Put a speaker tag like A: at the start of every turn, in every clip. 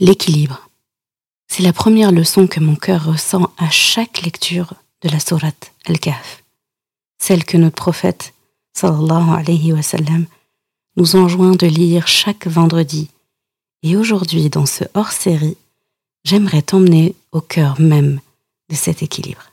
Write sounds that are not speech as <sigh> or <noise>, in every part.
A: l'équilibre. C'est la première leçon que mon cœur ressent à chaque lecture de la sourate Al-Kahf, celle que notre prophète, sallallahu alayhi wa sallam, nous enjoint de lire chaque vendredi. Et aujourd'hui, dans ce hors-série, j'aimerais t'emmener au cœur même de cet équilibre.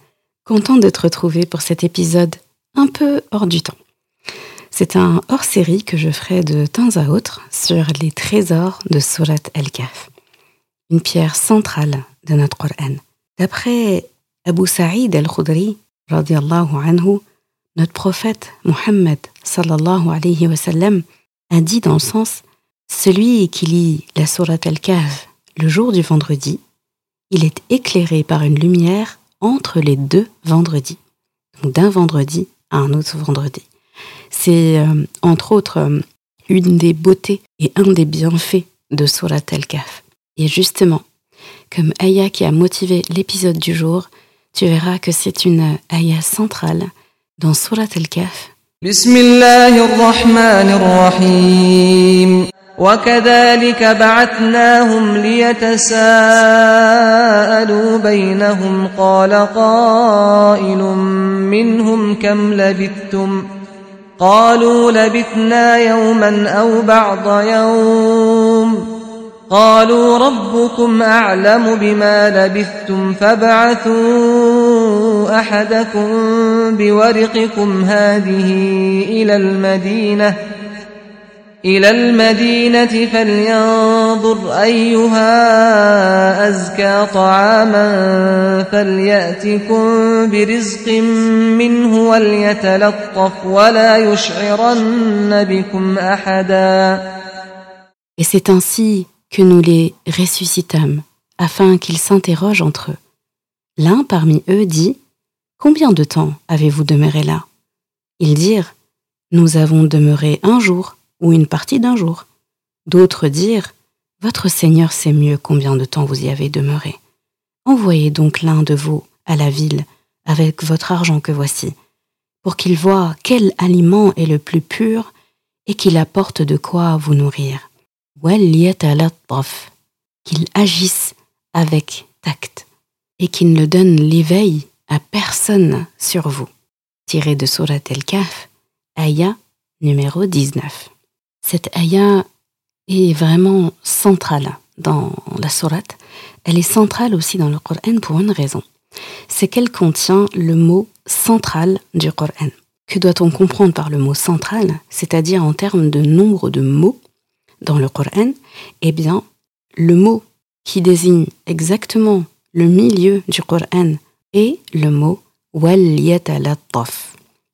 A: Content de te retrouver pour cet épisode un peu hors du temps. C'est un hors-série que je ferai de temps à autre sur les trésors de Surat al-Kahf, une pierre centrale de notre Coran. D'après Abu Sa'id al-Khudri, anhu, notre prophète Muhammad sallallahu alayhi wa sallam a dit dans le sens Celui qui lit la Surat al-Kahf le jour du vendredi, il est éclairé par une lumière entre les deux vendredis. Donc d'un vendredi à un autre vendredi. C'est euh, entre autres euh, une des beautés et un des bienfaits de Surat al-Kahf. Et justement, comme ayah qui a motivé l'épisode du jour, tu verras que c'est une ayah centrale dans Surat al-Kahf.
B: وكذلك بعثناهم ليتساءلوا بينهم قال قائل منهم كم لبثتم قالوا لبثنا يوما أو بعض يوم قالوا ربكم أعلم بما لبثتم فابعثوا أحدكم بورقكم هذه إلى المدينة إلى المدينة فلينظر أيها أزكى طعاما فليأتكم برزق منه وليتلطف ولا يشعرن بكم أحدا
A: Et c'est ainsi que nous les ressuscitâmes, afin qu'ils s'interrogent entre eux. L'un parmi eux dit Combien de temps avez-vous demeuré là Ils dirent Nous avons demeuré un jour ou une partie d'un jour. D'autres dirent Votre Seigneur sait mieux combien de temps vous y avez demeuré. Envoyez donc l'un de vous à la ville avec votre argent que voici, pour qu'il voie quel aliment est le plus pur et qu'il apporte de quoi vous nourrir. Qu'il agisse avec tact et qu'il ne donne l'éveil à personne sur vous. Tiré de Surat El-Kaf, Aya numéro 19. Cette ayah est vraiment centrale dans la sourate. Elle est centrale aussi dans le Coran pour une raison. C'est qu'elle contient le mot central du Coran. Que doit-on comprendre par le mot central, c'est-à-dire en termes de nombre de mots dans le Coran Eh bien, le mot qui désigne exactement le milieu du Coran est le mot wal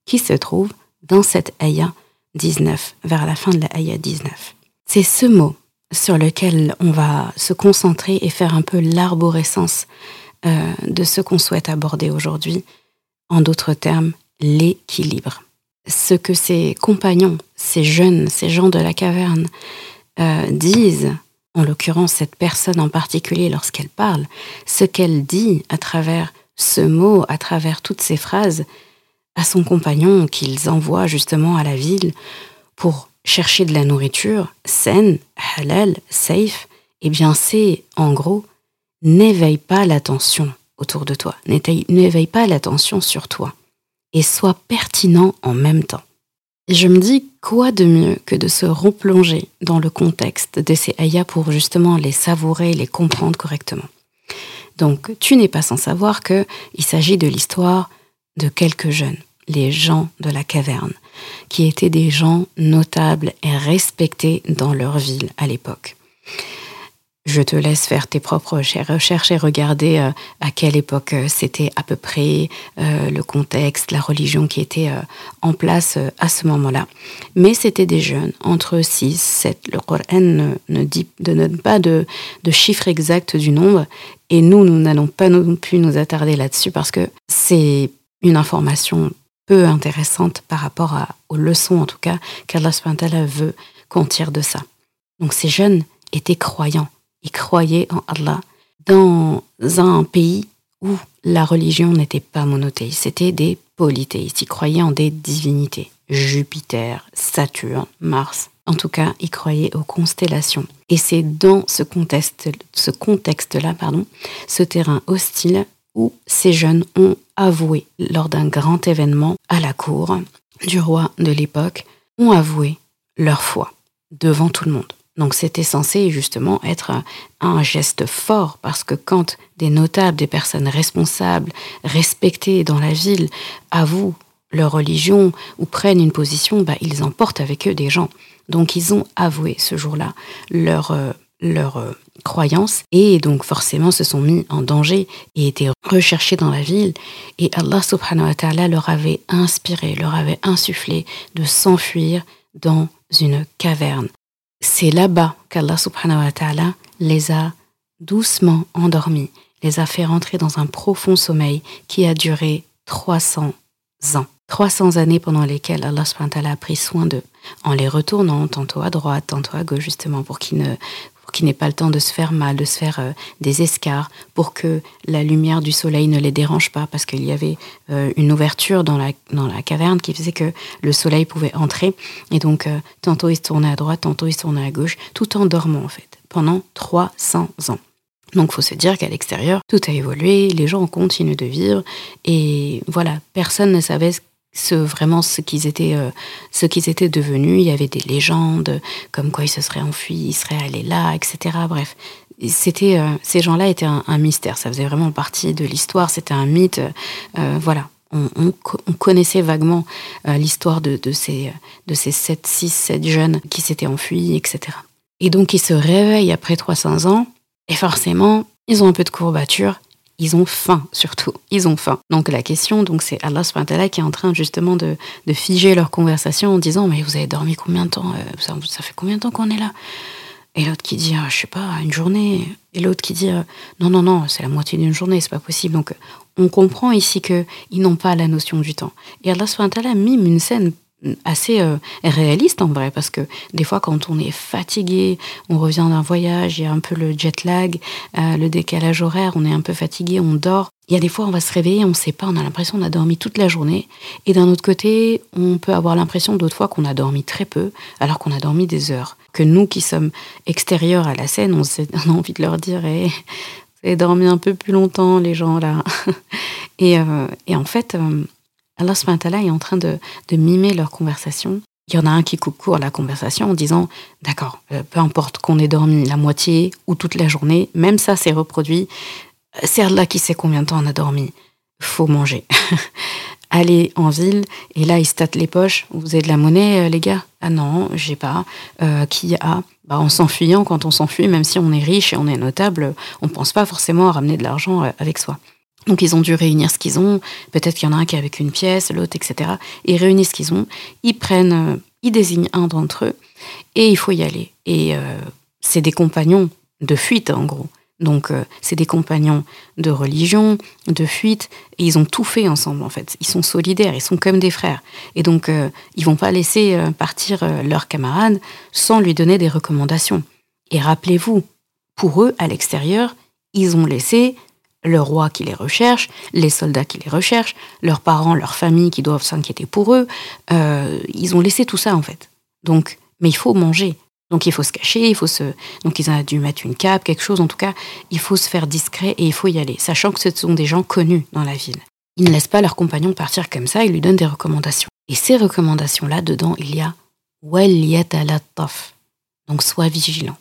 A: qui se trouve dans cette ayah 19, vers la fin de la ayah 19. C'est ce mot sur lequel on va se concentrer et faire un peu l'arborescence euh, de ce qu'on souhaite aborder aujourd'hui. En d'autres termes, l'équilibre. Ce que ces compagnons, ces jeunes, ces gens de la caverne euh, disent, en l'occurrence cette personne en particulier lorsqu'elle parle, ce qu'elle dit à travers ce mot, à travers toutes ces phrases, à son compagnon qu'ils envoient justement à la ville pour chercher de la nourriture saine, halal, safe, eh bien c'est en gros, n'éveille pas l'attention autour de toi, n'éveille pas l'attention sur toi et sois pertinent en même temps. je me dis quoi de mieux que de se replonger dans le contexte de ces ayats pour justement les savourer, les comprendre correctement. Donc, tu n'es pas sans savoir qu'il s'agit de l'histoire de quelques jeunes, les gens de la caverne, qui étaient des gens notables et respectés dans leur ville à l'époque. Je te laisse faire tes propres recherches et regarder euh, à quelle époque euh, c'était à peu près euh, le contexte, la religion qui était en place à ce moment-là. Mais c'était des jeunes, entre 6, 7. Le Coran ne, dit, ne donne pas de, de chiffre exact du nombre. Et nous, nous n'allons pas non plus nous attarder là-dessus parce que c'est une information peu intéressante par rapport aux leçons, en tout cas, qu'Allah veut qu'on tire de ça. Donc ces jeunes étaient croyants ils croyaient en Allah dans un pays où la religion n'était pas monothéiste, c'était des polythéistes. Ils croyaient en des divinités. Jupiter, Saturne, Mars. En tout cas, ils croyaient aux constellations. Et c'est dans ce contexte, ce contexte-là, pardon, ce terrain hostile où ces jeunes ont avoué, lors d'un grand événement à la cour du roi de l'époque, ont avoué leur foi devant tout le monde. Donc c'était censé justement être un geste fort parce que quand des notables, des personnes responsables, respectées dans la ville avouent leur religion ou prennent une position, bah, ils emportent avec eux des gens. Donc ils ont avoué ce jour-là leur, euh, leur euh, croyance et donc forcément se sont mis en danger et étaient recherchés dans la ville. Et Allah subhanahu wa ta'ala leur avait inspiré, leur avait insufflé de s'enfuir dans une caverne c'est là-bas qu'Allah subhanahu wa ta'ala les a doucement endormis, les a fait rentrer dans un profond sommeil qui a duré 300 ans. 300 années pendant lesquelles Allah subhanahu wa ta'ala a pris soin d'eux, en les retournant tantôt à droite, tantôt à gauche, justement, pour qu'ils ne n'ait pas le temps de se faire mal, de se faire euh, des escarres, pour que la lumière du soleil ne les dérange pas, parce qu'il y avait euh, une ouverture dans la, caverne qui faisait que le soleil pouvait entrer. Et donc, euh, tantôt il se tournait à droite, tantôt il se tournait à gauche, tout en dormant en fait, pendant 300 ans. Donc, faut se dire qu'à l'extérieur, tout a évolué, les gens continuent de vivre, et voilà, personne ne savait ce ce, vraiment ce qu'ils étaient, euh, ce qu'ils étaient devenus. Il y avait des légendes comme quoi ils se seraient enfuis, ils seraient allés là, etc. Bref, c'était, euh, ces gens-là étaient un, mystère. Ça faisait vraiment partie de l'histoire. C'était un mythe. Euh, voilà. On, on, connaissait vaguement l'histoire de, de, ces, de ces 7, 6, 7 jeunes qui s'étaient enfuis, etc. Et donc, ils se réveillent après 300 ans, et forcément, ils ont un peu de courbature, ils ont faim surtout, ils ont faim. Donc la question, donc c'est Allah subhanahu qui est en train justement de, de, figer leur conversation en disant mais vous avez dormi combien de temps euh, ça, fait combien de temps qu'on est là? Et l'autre qui dit ah, je sais pas une journée. Et l'autre qui dit euh, non non non c'est la moitié d'une journée c'est pas possible. Donc on comprend ici que ils n'ont pas la notion du temps. Et Allah subhanahu mime une scène assez euh, réaliste en vrai parce que des fois quand on est fatigué on revient d'un voyage il y a un peu le jet lag euh, le décalage horaire on est un peu fatigué on dort. Il y a des fois on va se réveiller on ne sait pas on a l'impression qu'on a dormi toute la journée. Et d'un autre côté on peut avoir l'impression d'autres fois qu'on a dormi très peu alors qu'on a dormi des heures. Que nous qui sommes extérieurs à la scène on, <laughs> a envie de leur dire hey, eh, dormi un peu plus longtemps les gens là. <laughs> Et, euh, et en fait Allah est en train de, mimer leur conversation. Il y en a un qui coupe court la conversation en disant D'accord, euh, peu importe qu'on ait dormi la moitié ou toute la journée, même ça s'est reproduit. C'est Allah qui sait combien de temps on a dormi. Faut manger. <laughs> Allez en ville et là, il se les poches. Vous avez de la monnaie, euh, les gars? Ah non, j'ai pas. Euh, qui a? Bah, En s'enfuyant, quand on s'enfuit, même si on est riche et on est notable, on pense pas forcément à ramener de l'argent avec soi. Donc ils ont dû réunir ce qu'ils ont. Peut-être qu'il y en a un qui est avec une pièce, l'autre, etc. Ils réunissent ce qu'ils ont. Ils prennent, euh, ils désignent un d'entre eux et il faut y aller. Et euh, c'est des compagnons de fuite en gros. Donc euh, c'est des compagnons de religion, de fuite, et ils ont tout fait ensemble en fait. Ils sont solidaires, ils sont comme des frères. Et donc ils vont pas laisser partir leur camarade sans lui donner des recommandations. Et rappelez-vous, pour eux, à l'extérieur, ils ont laissé le roi qui les recherche, les soldats qui les recherchent, leurs parents, leur famille qui doivent s'inquiéter pour eux. Euh, ils ont laissé tout ça en fait. Donc mais il faut manger. Donc il faut se cacher, il faut se. Donc ils ont dû mettre une cape, quelque chose. En tout cas, il faut se faire discret et il faut y aller, sachant que ce sont des gens connus dans la ville. Ils ne laissent pas leur compagnon partir comme ça, ils lui donnent des recommandations. Et ces recommandations-là, dedans, il y a donc sois vigilant.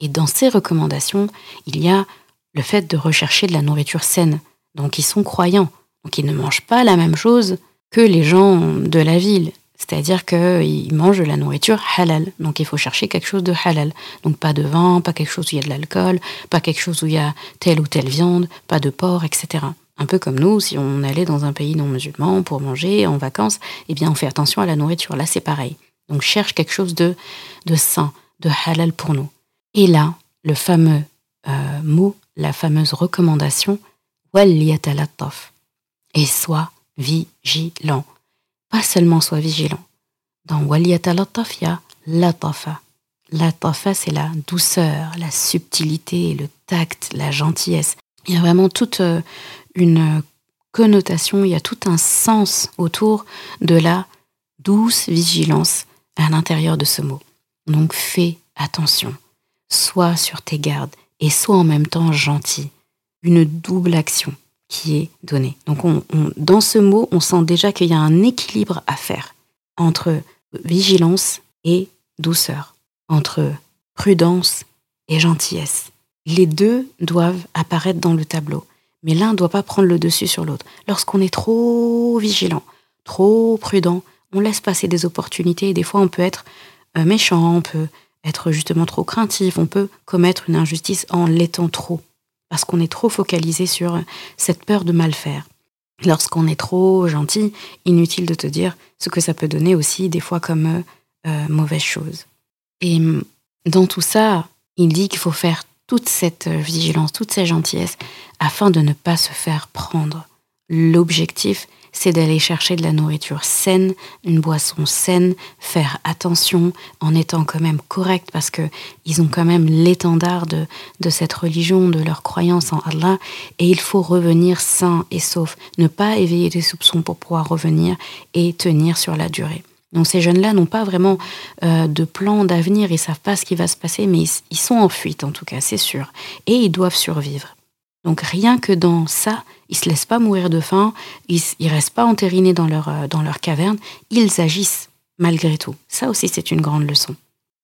A: Et dans ces recommandations, il y a le fait de rechercher de la nourriture saine. Donc ils sont croyants. Donc ils ne mangent pas la même chose que les gens de la ville. C'est-à-dire qu'ils mangent de la nourriture halal. Donc il faut chercher quelque chose de halal. Donc pas de vin, pas quelque chose où il y a de l'alcool, pas quelque chose où il y a telle ou telle viande, pas de porc, etc. Un peu comme nous, si on allait dans un pays non musulman pour manger en vacances, eh bien on fait attention à la nourriture. Là c'est pareil. Donc cherche quelque chose de, de sain, de halal pour nous. Et là, le fameux euh, mot, la fameuse recommandation, et sois vigilant. Pas seulement sois vigilant. Dans waliyatalataf, il y a latafa. Latafa, c'est la douceur, la subtilité, le tact, la gentillesse. Il y a vraiment toute euh, une connotation, il y a tout un sens autour de la douce vigilance à l'intérieur de ce mot. Donc fais attention, sois sur tes gardes et sois en même temps gentil. Une double action qui est donnée. Donc on, dans ce mot, on sent déjà qu'il y a un équilibre à faire entre vigilance et douceur, entre prudence et gentillesse. Les deux doivent apparaître dans le tableau, mais l'un ne doit pas prendre le dessus sur l'autre. Lorsqu'on est trop vigilant, trop prudent, on laisse passer des opportunités et des fois on peut être euh, méchant, on peut être justement trop craintif, on peut commettre une injustice en l'étant trop, parce qu'on est trop focalisé sur cette peur de mal faire. Lorsqu'on est trop gentil, inutile de te dire ce que ça peut donner aussi des fois comme euh, euh, mauvaise chose. Et mm, dans tout ça, il dit qu'il faut faire toute cette vigilance, toute cette gentillesse, afin de ne pas se faire prendre. L'objectif, c'est d'aller chercher de la nourriture saine, une boisson saine, faire attention en étant quand même correct parce que ils ont quand même l'étendard de, cette religion, de leur croyance en Allah et il faut revenir sain et sauf, ne pas éveiller des soupçons pour pouvoir revenir et tenir sur la durée. Donc ces jeunes-là n'ont pas vraiment euh, de plan d'avenir, ils savent pas ce qui va se passer, mais ils sont en fuite en tout cas, c'est sûr, et ils doivent survivre. Donc rien que dans ça, ils se laissent pas mourir de faim, ils, ne restent pas entérinés dans leur, euh, dans leur caverne, ils agissent malgré tout. Ça aussi, c'est une grande leçon.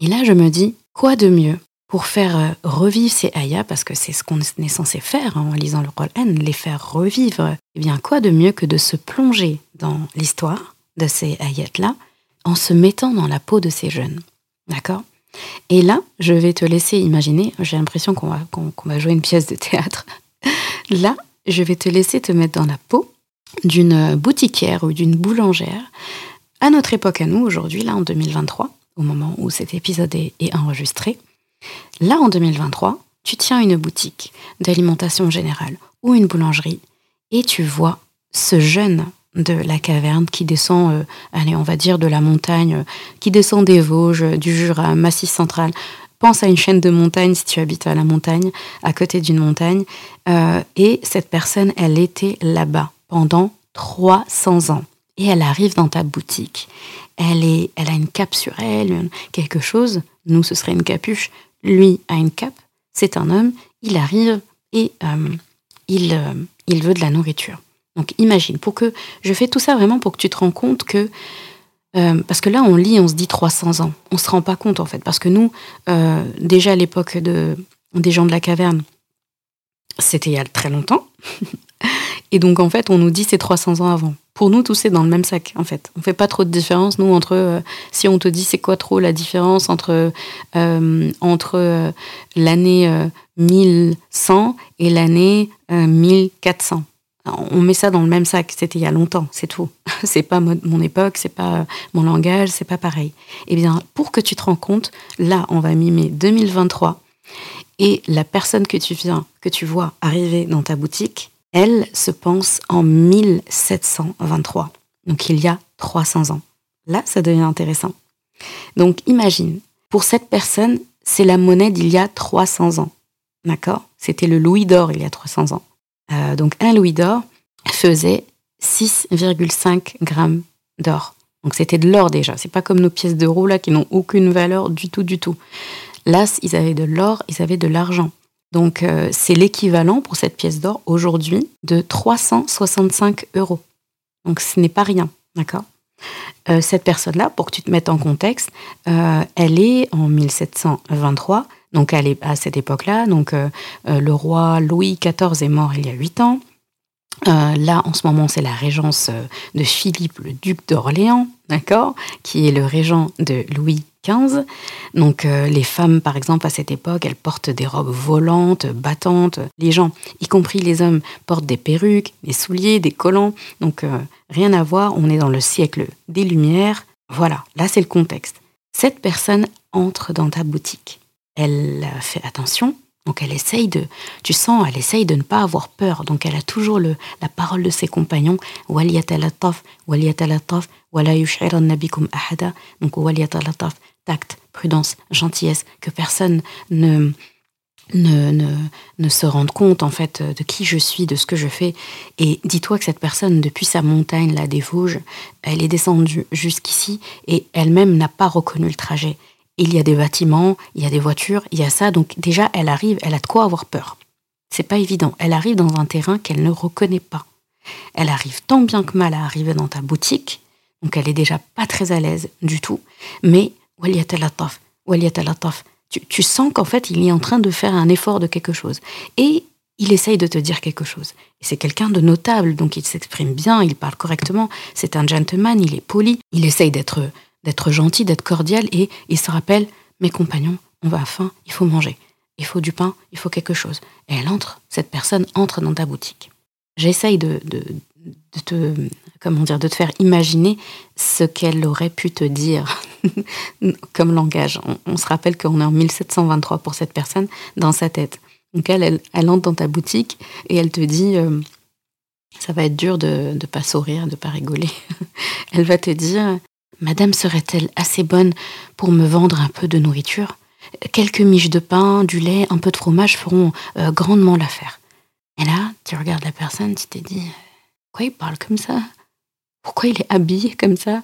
A: Et là, je me dis, quoi de mieux pour faire euh, revivre ces ayats, parce que c'est ce qu'on est censé faire hein, en lisant le Qur'an, les faire revivre, eh bien, quoi de mieux que de se plonger dans l'histoire de ces ayats-là en se mettant dans la peau de ces jeunes. D'accord? Et là, je vais te laisser imaginer, j'ai l'impression qu'on va, qu'on va jouer une pièce de théâtre. Là, je vais te laisser te mettre dans la peau d'une boutiquière ou d'une boulangère à notre époque à nous, aujourd'hui, là en 2023, au moment où cet épisode est, enregistré. Là en 2023, tu tiens une boutique d'alimentation générale ou une boulangerie et tu vois ce jeune de la caverne qui descend, euh, allez, on va dire de la montagne, euh, qui descend des Vosges, du Jura, Massif central, Pense à une chaîne de montagne si tu habites à la montagne, à côté d'une montagne. Euh, et cette personne, elle était là-bas pendant 300 ans. Et elle arrive dans ta boutique. Elle, est, elle a une cape sur elle, quelque chose. Nous, ce serait une capuche. Lui a une cape. C'est un homme. Il arrive et euh, il, euh, il veut de la nourriture. Donc imagine, pour que je fais tout ça vraiment pour que tu te rends compte que euh, parce que là, on lit, on se dit 300 ans. On se rend pas compte, en fait. Parce que nous, euh, déjà à l'époque de, des gens de la caverne, c'était il y a très longtemps. <laughs> Et donc, en fait, on nous dit c'est 300 ans avant. Pour nous, tout c'est dans le même sac, en fait. On fait pas trop de différence, nous, entre. Euh, si on te dit c'est quoi trop la différence entre, entre l'année 1100 et l'année 1400 on met ça dans le même sac. C'était il y a longtemps, c'est tout. <laughs> C'est pas mon époque, c'est pas mon langage, c'est pas pareil. Eh bien, pour que tu te rends compte, là, on va mimer 2023 et la personne que tu viens, que tu vois arriver dans ta boutique, elle se pense en 1723. Donc il y a 300 ans. Là, ça devient intéressant. Donc imagine, pour cette personne, c'est la monnaie d'il y a 300 ans. D'accord? C'était le louis d'or il y a 300 ans. Euh, donc un louis d'or faisait 6,5 grammes d'or. Donc c'était de l'or déjà. C'est pas comme nos pièces d'euros là qui n'ont aucune valeur du tout, du tout. Là, ils avaient de l'or, ils avaient de l'argent. Donc euh, c'est l'équivalent pour cette pièce d'or aujourd'hui de 365 euros. Donc ce n'est pas rien, d'accord? Euh, Cette personne-là, pour que tu te mettes en contexte, elle est en 1723, donc à cette époque-là. Donc le roi Louis XIV est mort il y a 8 ans. là, en ce moment, c'est la régence de Philippe, le duc d'Orléans, d'accord, qui est le régent de Louis donc euh, les femmes, par exemple, à cette époque, elles portent des robes volantes, battantes. Les gens, y compris les hommes, portent des perruques, des souliers, des collants. Donc euh, rien à voir, on est dans le siècle des Lumières. Voilà, là c'est le contexte. Cette personne entre dans ta boutique. Elle fait attention, donc elle essaye de, tu sens, elle essaye de ne pas avoir peur. Donc elle a toujours le, la parole de ses compagnons. Donc tact, prudence, gentillesse, que personne ne, ne, ne, ne, se rende compte en fait de qui je suis, de ce que je fais. Et dis-toi que cette personne, depuis sa montagne, là, des Vosges, elle est descendue jusqu'ici et elle-même n'a pas reconnu le trajet. Il y a des bâtiments, il y a des voitures, il y a ça. Donc déjà, elle arrive, elle a de quoi avoir peur. C'est pas évident. Elle arrive dans un terrain qu'elle ne reconnaît pas. Elle arrive tant bien que mal à arriver dans ta boutique, donc elle est déjà pas très à l'aise du tout, mais tu, tu sens qu'en fait, il est en train de faire un effort de quelque chose. Et il essaye de te dire quelque chose. C'est quelqu'un de notable, donc il s'exprime bien, il parle correctement, c'est un gentleman, il est poli, il essaye d'être, d'être gentil, d'être cordial, et il se rappelle, mes compagnons, on va à faim, il faut manger, il faut du pain, il faut quelque chose. Et elle entre, cette personne entre dans ta boutique. J'essaye de, de, de te, comment dire, de te faire imaginer ce qu'elle aurait pu te dire <laughs> comme langage. On, se rappelle qu'on est en 1723 pour cette personne dans sa tête. Donc elle, elle, entre dans ta boutique et elle te dit, euh, ça va être dur de ne pas sourire, de ne pas rigoler. <laughs> elle va te dire, Madame serait-elle assez bonne pour me vendre un peu de nourriture? Quelques miches de pain, du lait, un peu de fromage feront euh, grandement l'affaire. Et là, tu regardes la personne, tu te dis, pourquoi il parle comme ça? Pourquoi il est habillé comme ça?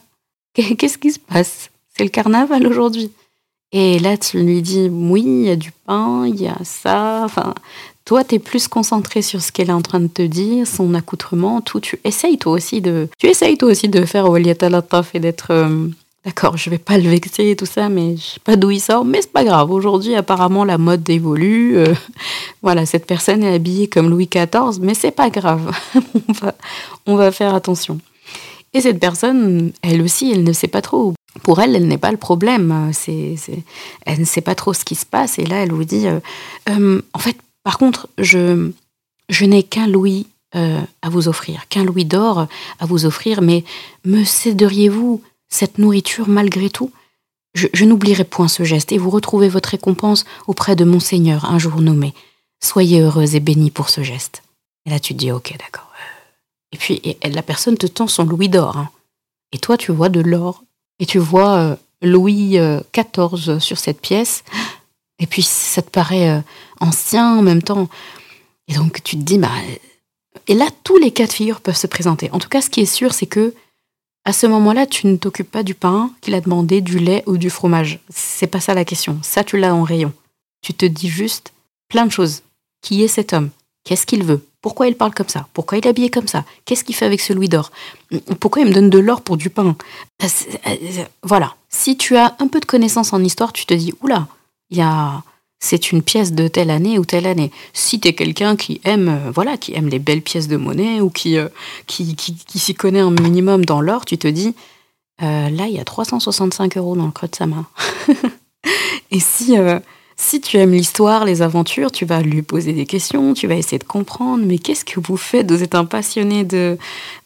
A: Qu'est-ce qui se passe? C'est le carnaval aujourd'hui. Et là, tu lui dis, oui, il y a du pain, il y a ça. Enfin, toi, tu es plus concentré sur ce qu'elle est en train de te dire, son accoutrement, tout. Tu essayes toi aussi de, tu essayes toi aussi de faire et d'être, euh, d'accord, je vais pas le vexer et tout ça, mais je sais pas d'où il sort, mais c'est pas grave. Aujourd'hui, apparemment, la mode évolue. Euh, <laughs> voilà, cette personne est habillée comme Louis XIV, mais c'est pas grave. <laughs> on, va, on va faire attention. Et cette personne, elle aussi, elle ne sait pas trop. Pour elle, elle n'est pas le problème. C'est, elle ne sait pas trop ce qui se passe. Et là, elle vous dit, euh, en fait, par contre, je, n'ai qu'un louis à vous offrir, qu'un louis d'or à vous offrir, mais me céderiez-vous cette nourriture malgré tout? Je, n'oublierai point ce geste, et vous retrouvez votre récompense auprès de mon Seigneur un jour nommé. Soyez heureuse et bénie pour ce geste. Et là, tu te dis, ok, d'accord. Et puis, la personne te tend son louis d'or. Hein. Et toi, tu vois de l'or. Et tu vois euh, Louis XIV euh, sur cette pièce. Et puis, ça te paraît euh, ancien en même temps. Et donc, tu te dis, bah. Et là, tous les cas de figure peuvent se présenter. En tout cas, ce qui est sûr, c'est que à ce moment-là, tu ne t'occupes pas du pain qu'il a demandé, du lait ou du fromage. C'est pas ça la question. Ça, tu l'as en rayon. Tu te dis juste plein de choses. Qui est cet homme? Qu'est-ce qu'il veut? Pourquoi il parle comme ça? Pourquoi il est habillé comme ça? Qu'est-ce qu'il fait avec ce louis d'or? Pourquoi il me donne de l'or pour du pain? Euh, euh, Voilà. Si tu as un peu de connaissance en histoire, tu te dis oula, il y a c'est une pièce de telle année ou telle année. Si tu es quelqu'un qui aime, euh, voilà, qui aime les belles pièces de monnaie ou qui, euh, qui, qui, s'y connaît un minimum dans l'or, tu te dis, euh, là, il y a 365 euros dans le creux de sa main. <laughs> Et si, si tu aimes l'histoire, les aventures, tu vas lui poser des questions, tu vas essayer de comprendre, mais qu'est-ce que vous faites Vous êtes un passionné de,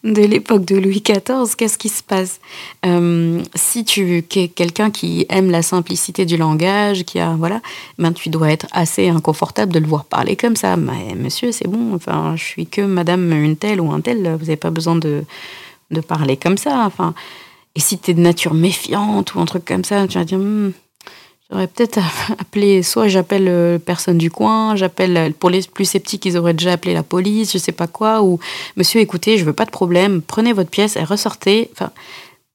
A: l'époque de Louis XIV, qu'est-ce qui se passe? Euh, Si tu es quelqu'un qui aime la simplicité du langage, qui a, voilà, ben tu dois être assez inconfortable de le voir parler comme ça. Mais monsieur, c'est bon, enfin, je suis que madame une telle ou un tel, vous n'avez pas besoin de, parler comme ça. Et si tu es de nature méfiante ou un truc comme ça, tu vas dire... Hmm, J'aurais peut-être <laughs> appelé, soit j'appelle euh, personne du coin, j'appelle, euh, pour les plus sceptiques, ils auraient déjà appelé la police, je sais pas quoi, ou monsieur, écoutez, je veux pas de problème, prenez votre pièce et ressortez. Enfin,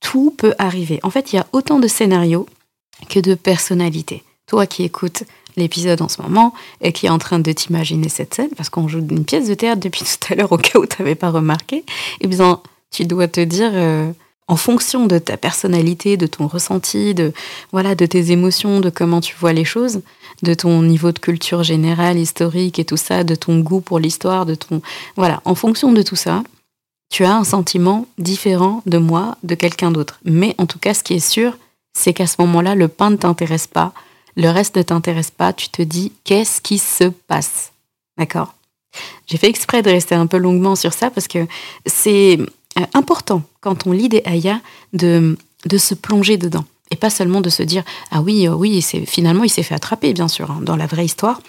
A: tout peut arriver. En fait, il y a autant de scénarios que de personnalités. Toi qui écoutes l'épisode en ce moment et qui est en train de t'imaginer cette scène, parce qu'on joue une pièce de théâtre depuis <laughs> tout à l'heure au cas où tu n'avais pas remarqué, eh bien, tu dois te dire, euh, en fonction de ta personnalité, de ton ressenti, de, voilà, de tes émotions, de comment tu vois les choses, de ton niveau de culture générale, historique et tout ça, de ton goût pour l'histoire, de ton... Voilà, en fonction de tout ça, tu as un sentiment différent de moi, de quelqu'un d'autre. Mais en tout cas, ce qui est sûr, c'est qu'à ce moment-là, le pain ne t'intéresse pas, le reste ne t'intéresse pas, tu te dis qu'est-ce qui se passe? D'accord? J'ai fait exprès de rester un peu longuement sur ça parce que c'est important quand on lit des ayats de, de se plonger dedans. Et pas seulement de se dire ah oui euh, oui finalement il s'est fait attraper bien sûr hein, dans la vraie histoire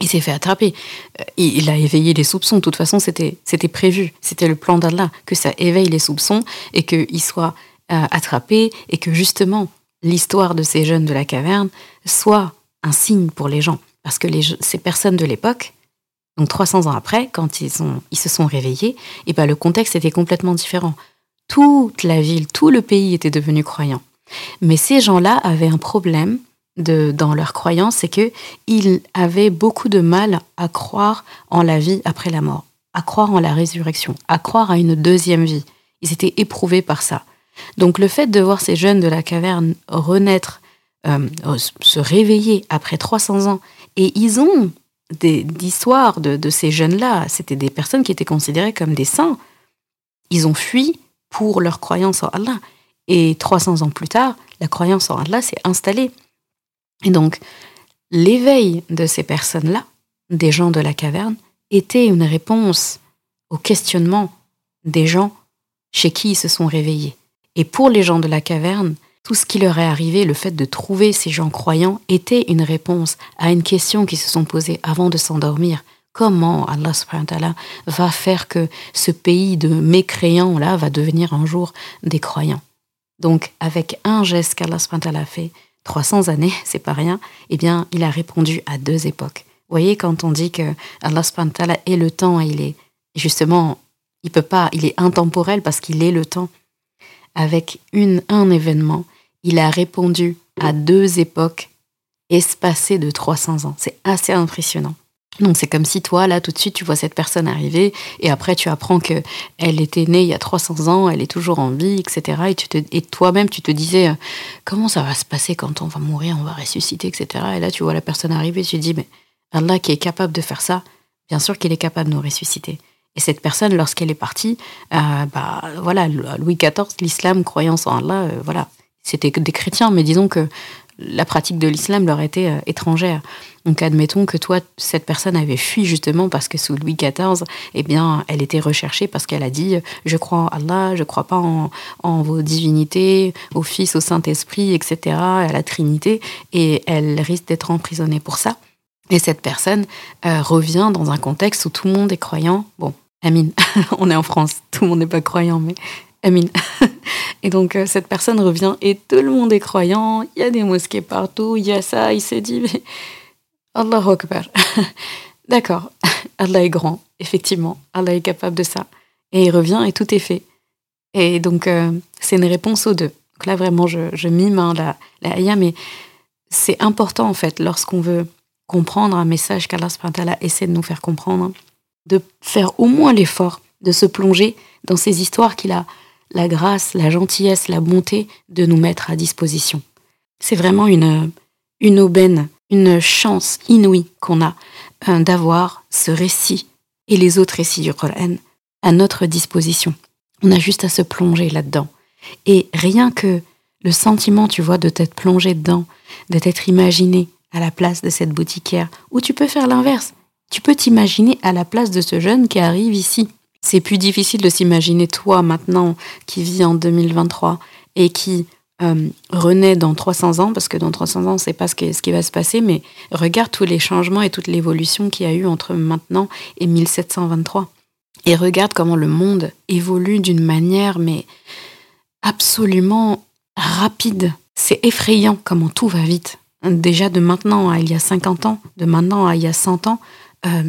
A: il s'est fait attraper. Euh, il a éveillé les soupçons. De toute façon c'était c'était prévu. C'était le plan d'Allah que ça éveille les soupçons et qu'il soit attrapé et que justement l'histoire de ces jeunes de la caverne soit un signe pour les gens. Parce que les, ces personnes de l'époque, donc 300 ans après, quand ils, ont, ils se sont réveillés, et eh ben le contexte était complètement différent. Toute la ville, tout le pays était devenu croyant. Mais ces gens-là avaient un problème de, dans leur croyance, c'est qu'ils avaient beaucoup de mal à croire en la vie après la mort, à croire en la résurrection, à croire à une deuxième vie. Ils étaient éprouvés par ça. Donc le fait de voir ces jeunes de la caverne renaître, euh, se réveiller après 300 ans, et ils ont des histoires de, de ces jeunes-là, c'était des personnes qui étaient considérées comme des saints. Ils ont fui pour leur croyance en Allah. Et 300 ans plus tard, la croyance en Allah s'est installée. Et donc, l'éveil de ces personnes-là, des gens de la caverne, était une réponse au questionnement des gens chez qui ils se sont réveillés. Et pour les gens de la caverne, tout ce qui leur est arrivé, le fait de trouver ces gens croyants, était une réponse à une question qu'ils se sont posées avant de s'endormir. Comment Allah va faire que ce pays de mécréants-là va devenir un jour des croyants? Donc, avec un geste qu'Allah a fait, 300 années, <laughs> c'est pas rien, eh bien, il a répondu à deux époques. Vous voyez, quand on dit que Allah est le temps, il est justement, il peut pas, il est intemporel parce qu'il est le temps avec une, un événement, il a répondu à deux époques espacées de 300 ans. C'est assez impressionnant. Donc c'est comme si toi, là, tout de suite, tu vois cette personne arriver et après tu apprends que elle était née il y a 300 ans, elle est toujours en vie, etc. Et, et toi-même, tu te disais, euh, comment ça va se passer quand on va mourir, on va ressusciter, etc. Et là, tu vois la personne arriver, tu te dis, mais Allah qui est capable de faire ça, bien sûr qu'il est capable de nous ressusciter. Et cette personne, lorsqu'elle est partie, euh, bah, voilà, Louis XIV, l'islam, croyance en Allah, euh, voilà, c'était des chrétiens, mais disons que la pratique de l'islam leur était euh, étrangère. Donc admettons que toi, cette personne avait fui justement parce que sous Louis XIV, eh bien, elle était recherchée parce qu'elle a dit je crois en Allah, je crois pas en, vos divinités, au Fils, au Saint-Esprit, etc., à la Trinité, et elle risque d'être emprisonnée pour ça. Et cette personne revient dans un contexte où tout le monde est croyant. Bon, Amine. <laughs> On est en France, tout le monde n'est pas croyant, mais Amine. <laughs> et donc euh, cette personne revient et tout le monde est croyant, il y a des mosquées partout, il y a ça, il s'est dit, mais <laughs> Allah Akbar. <laughs> D'accord, Allah est grand, effectivement, Allah est capable de ça. Et il revient et tout est fait. Et donc euh, c'est une réponse aux deux. Donc là vraiment, je, mime hein, la, la mais c'est important en fait lorsqu'on veut comprendre un message qu'Allah essaie de nous faire comprendre de faire au moins l'effort de se plonger dans ces histoires qu'il a la grâce, la gentillesse, la bonté de nous mettre à disposition. C'est vraiment une, une aubaine, une chance inouïe qu'on a euh, d'avoir ce récit et les autres récits du Coran à notre disposition. On a juste à se plonger là-dedans. Et rien que le sentiment, tu vois, de t'être plongé dedans, de t'être imaginé à la place de cette boutiquière, ou tu peux faire l'inverse. Tu peux t'imaginer à la place de ce jeune qui arrive ici. C'est plus difficile de s'imaginer toi maintenant qui vis en 2023 et qui euh, renaît dans 300 ans, parce que dans 300 ans, on ne sait pas ce qui, ce qui va se passer, mais regarde tous les changements et toute l'évolution qu'il y a eu entre maintenant et 1723. Et regarde comment le monde évolue d'une manière, mais absolument rapide. C'est effrayant comment tout va vite. Déjà de maintenant à il y a 50 ans, de maintenant à il y a 100 ans, euh,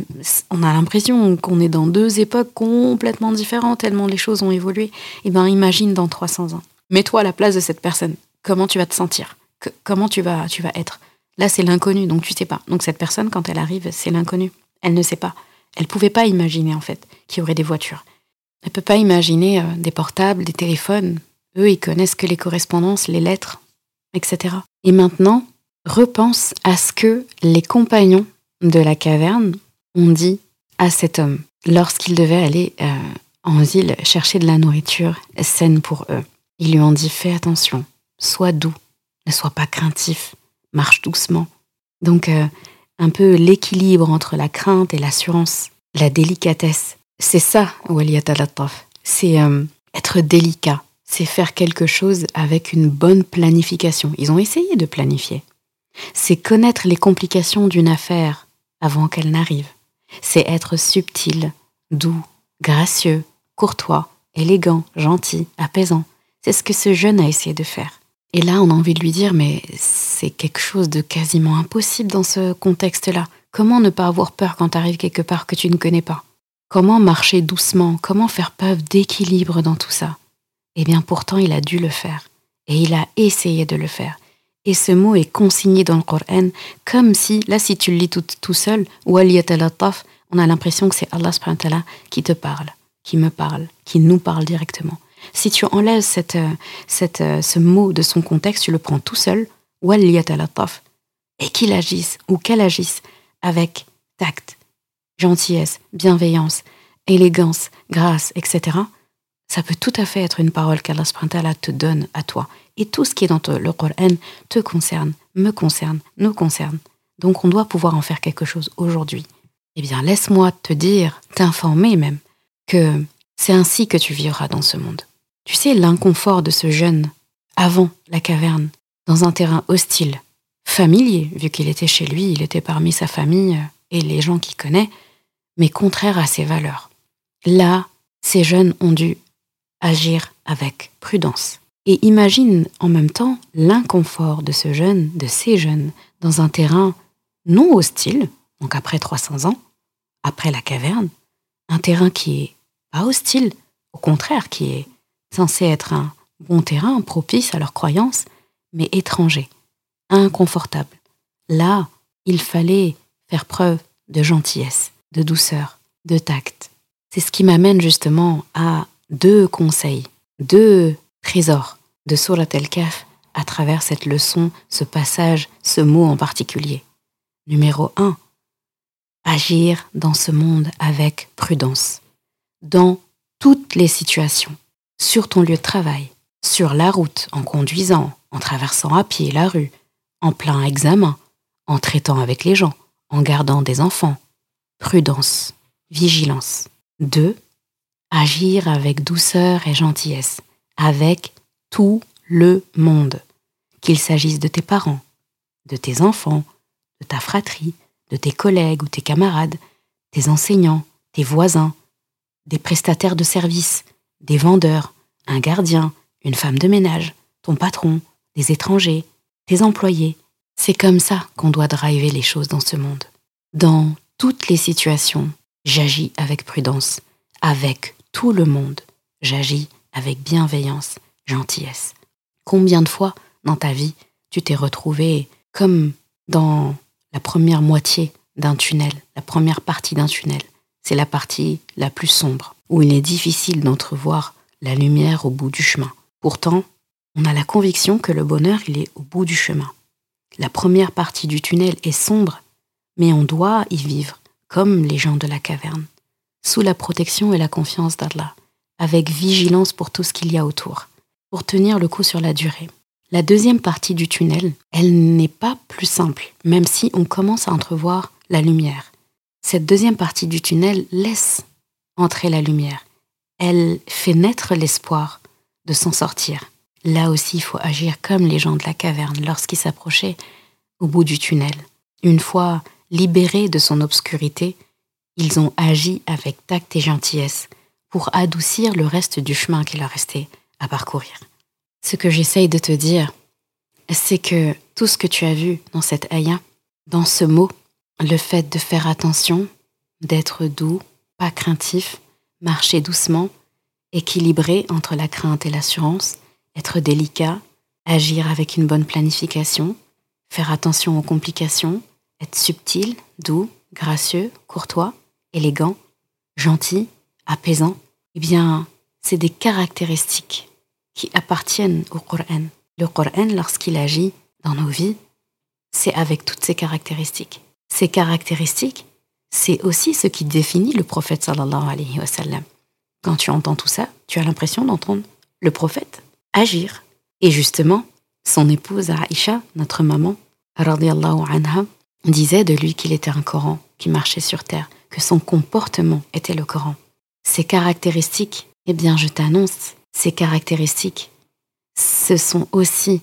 A: on a l'impression qu'on est dans deux époques complètement différentes, tellement les choses ont évolué. Et eh bien, imagine dans 300 ans. Mets-toi à la place de cette personne. Comment tu vas te sentir? Comment tu vas, tu vas être? Là, c'est l'inconnu, donc tu sais pas. Donc cette personne, quand elle arrive, c'est l'inconnu. Elle ne sait pas. Elle pouvait pas imaginer, en fait, qu'il y aurait des voitures. Elle peut pas imaginer euh, des portables, des téléphones. Eux, ils connaissent que les correspondances, les lettres, etc. Et maintenant, repense à ce que les compagnons de la caverne ont dit à cet homme lorsqu'il devait aller euh, en ville chercher de la nourriture saine pour eux. Ils lui ont dit fais attention, sois doux, ne sois pas craintif, marche doucement. Donc euh, un peu l'équilibre entre la crainte et l'assurance, la délicatesse. C'est ça, Waliyatalattaf. C'est euh, être délicat, c'est faire quelque chose avec une bonne planification. Ils ont essayé de planifier. C'est connaître les complications d'une affaire avant qu'elle n'arrive. C'est être subtil, doux, gracieux, courtois, élégant, gentil, apaisant. C'est ce que ce jeune a essayé de faire. Et là, on a envie de lui dire, mais c'est quelque chose de quasiment impossible dans ce contexte-là. Comment ne pas avoir peur quand tu arrives quelque part que tu ne connais pas? Comment marcher doucement? Comment faire preuve d'équilibre dans tout ça? Eh bien, pourtant, il a dû le faire. Et il a essayé de le faire. Et ce mot est consigné dans le Coran comme si, là, si tu le lis tout, tout seul, on a l'impression que c'est Allah qui te parle, qui me parle, qui nous parle directement. Si tu enlèves cette, cette, ce mot de son contexte, tu le prends tout seul, et qu'il agisse ou qu'elle agisse avec tact, gentillesse, bienveillance, élégance, grâce, etc., ça peut tout à fait être une parole qu'Allah te donne à toi. Et tout ce qui est dans le Coran te concerne, me concerne, nous concerne. Donc on doit pouvoir en faire quelque chose aujourd'hui. Eh bien, laisse-moi te dire, t'informer même, que c'est ainsi que tu vivras dans ce monde. Tu sais, l'inconfort de ce jeune, avant la caverne, dans un terrain hostile, familier, vu qu'il était chez lui, il était parmi sa famille et les gens qu'il connaît, mais contraire à ses valeurs. Là, ces jeunes ont dû agir avec prudence. Et imagine en même temps l'inconfort de ce jeune, de ces jeunes, dans un terrain non hostile, donc après 300 ans, après la caverne, un terrain qui est pas hostile, au contraire, qui est censé être un bon terrain propice à leurs croyances, mais étranger, inconfortable. Là, il fallait faire preuve de gentillesse, de douceur, de tact. C'est ce qui m'amène justement à deux conseils, deux trésors de Surat el-Kaf à travers cette leçon, ce passage, ce mot en particulier. Numéro 1. Agir dans ce monde avec prudence, dans toutes les situations, sur ton lieu de travail, sur la route, en conduisant, en traversant à pied la rue, en plein examen, en traitant avec les gens, en gardant des enfants. Prudence, vigilance. 2 agir avec douceur et gentillesse, avec tout le monde, qu'il s'agisse de tes parents, de tes enfants, de ta fratrie, de tes collègues ou tes camarades, tes enseignants, tes voisins, des prestataires de services, des vendeurs, un gardien, une femme de ménage, ton patron, des étrangers, tes employés. C'est comme ça qu'on doit driver les choses dans ce monde. Dans toutes les situations, j'agis avec prudence, avec tout le monde, j'agis avec bienveillance, gentillesse. Combien de fois dans ta vie tu t'es retrouvé comme dans la première moitié d'un tunnel, la première partie d'un tunnel? C'est la partie la plus sombre, où il est difficile d'entrevoir la lumière au bout du chemin. Pourtant, on a la conviction que le bonheur, il est au bout du chemin. La première partie du tunnel est sombre, mais on doit y vivre, comme les gens de la caverne sous la protection et la confiance d'Allah, avec vigilance pour tout ce qu'il y a autour, pour tenir le coup sur la durée. La deuxième partie du tunnel, elle n'est pas plus simple, même si on commence à entrevoir la lumière. Cette deuxième partie du tunnel laisse entrer la lumière. Elle fait naître l'espoir de s'en sortir. Là aussi, il faut agir comme les gens de la caverne lorsqu'ils s'approchaient au bout du tunnel. Une fois libérés de son obscurité, ils ont agi avec tact et gentillesse pour adoucir le reste du chemin qu'il leur restait à parcourir. Ce que j'essaye de te dire, c'est que tout ce que tu as vu dans cette ayah, dans ce mot, le fait de faire attention, d'être doux, pas craintif, marcher doucement, équilibré entre la crainte et l'assurance, être délicat, agir avec une bonne planification, faire attention aux complications, être subtil, doux, gracieux, courtois, élégant, gentil, apaisant, eh bien, c'est des caractéristiques qui appartiennent au Coran. Le Coran, lorsqu'il agit dans nos vies, c'est avec toutes ces caractéristiques. Ces caractéristiques, c'est aussi ce qui définit le prophète sallallahu alayhi wa sallam. Quand tu entends tout ça, tu as l'impression d'entendre le prophète agir. Et justement, son épouse Aïcha, notre maman, anha, disait de lui qu'il était un Coran qui marchait sur terre, que son comportement était le Coran. Ces caractéristiques, eh bien je t'annonce, ces caractéristiques, ce sont aussi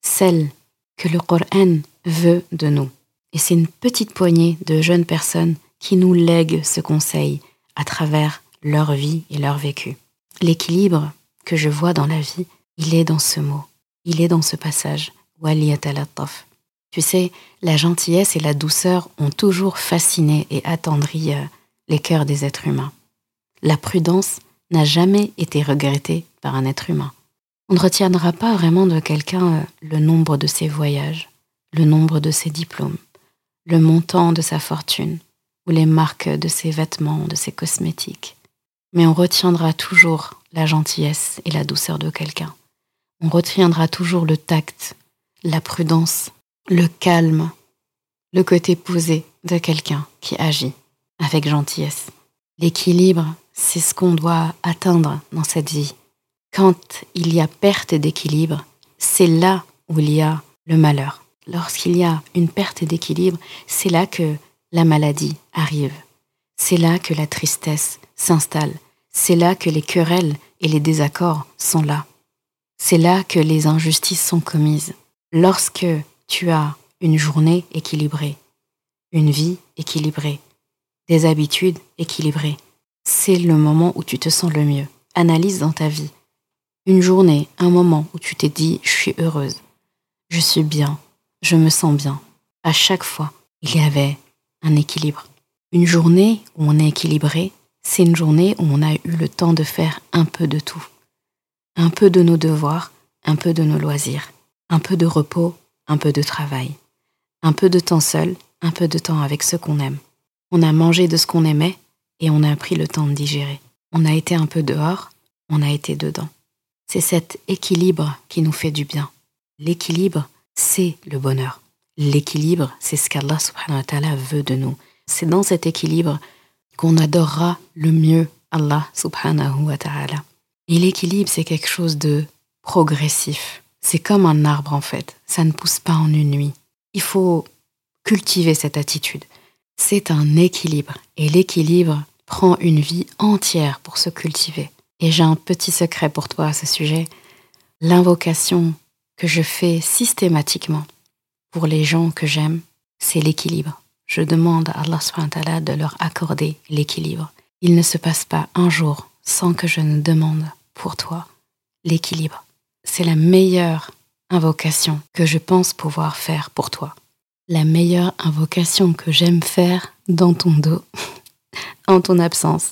A: celles que le Coran veut de nous. Et c'est une petite poignée de jeunes personnes qui nous lèguent ce conseil à travers leur vie et leur vécu. L'équilibre que je vois dans la vie, il est dans ce mot, il est dans ce passage. Tu sais, la gentillesse et la douceur ont toujours fasciné et attendri euh, les cœurs des êtres humains. La prudence n'a jamais été regrettée par un être humain. On ne retiendra pas vraiment de quelqu'un euh, le nombre de ses voyages, le nombre de ses diplômes, le montant de sa fortune ou les marques de ses vêtements, de ses cosmétiques. Mais on retiendra toujours la gentillesse et la douceur de quelqu'un. On retiendra toujours le tact, la prudence, le calme, le côté posé de quelqu'un qui agit avec gentillesse. L'équilibre, c'est ce qu'on doit atteindre dans cette vie. Quand il y a perte d'équilibre, c'est là où il y a le malheur. Lorsqu'il y a une perte d'équilibre, c'est là que la maladie arrive. C'est là que la tristesse s'installe. C'est là que les querelles et les désaccords sont là. C'est là que les injustices sont commises. Lorsque tu as une journée équilibrée, une vie équilibrée, des habitudes équilibrées, c'est le moment où tu te sens le mieux. Analyse dans ta vie. Une journée, un moment où tu t'es dit je suis heureuse, je suis bien, je me sens bien. À chaque fois, il y avait un équilibre. Une journée où on est équilibré, c'est une journée où on a eu le temps de faire un peu de tout. Un peu de nos devoirs, un peu de nos loisirs, un peu de repos, un peu de travail, un peu de temps seul, un peu de temps avec ceux qu'on aime. On a mangé de ce qu'on aimait et on a pris le temps de digérer. On a été un peu dehors, on a été dedans. C'est cet équilibre qui nous fait du bien. L'équilibre, c'est le bonheur. L'équilibre, c'est ce qu'Allah subhanahu wa ta'ala veut de nous. C'est dans cet équilibre qu'on adorera le mieux Allah subhanahu wa ta'ala. Et l'équilibre, c'est quelque chose de progressif. C'est comme un arbre en fait. Ça ne pousse pas en une nuit. Il faut cultiver cette attitude. C'est un équilibre. Et l'équilibre prend une vie entière pour se cultiver. Et j'ai un petit secret pour toi à ce sujet. L'invocation que je fais systématiquement pour les gens que j'aime, c'est l'équilibre. Je demande à Allah de leur accorder l'équilibre. Il ne se passe pas un jour sans que je ne demande pour toi l'équilibre. C'est la meilleure invocation que je pense pouvoir faire pour toi. La meilleure invocation que j'aime faire dans ton dos, <laughs> en ton absence.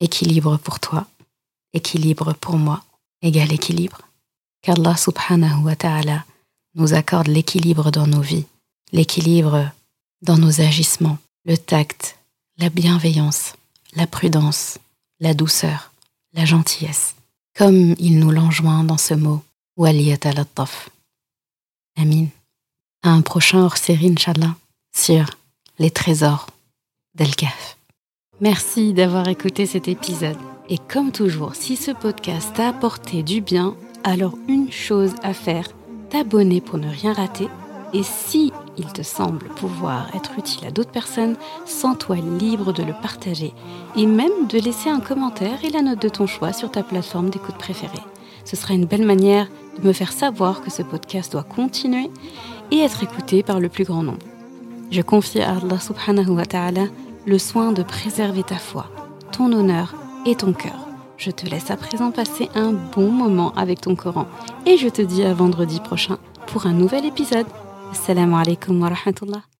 A: Équilibre pour toi, équilibre pour moi, égal équilibre. Qu'Allah subhanahu wa ta'ala nous accorde l'équilibre dans nos vies, l'équilibre dans nos agissements, le tact, la bienveillance, la prudence, la douceur, la gentillesse, comme il nous l'enjoint dans ce mot, Waliyat al Amin. À un prochain hors-série, Inch'Allah, sur les trésors d'El-Kaf. Merci d'avoir écouté cet épisode. Et comme toujours, si ce podcast t'a apporté du bien, alors une chose à faire, t'abonner pour ne rien rater. Et si il te semble pouvoir être utile à d'autres personnes, sens-toi libre de le partager et même de laisser un commentaire et la note de ton choix sur ta plateforme d'écoute préférée. Ce sera une belle manière de me faire savoir que ce podcast doit continuer et être écouté par le plus grand nombre. Je confie à Allah subhanahu wa ta'ala le soin de préserver ta foi, ton honneur et ton cœur. Je te laisse à présent passer un bon moment avec ton Coran et je te dis à vendredi prochain pour un nouvel épisode. Assalamu alaikum wa rahmatullah.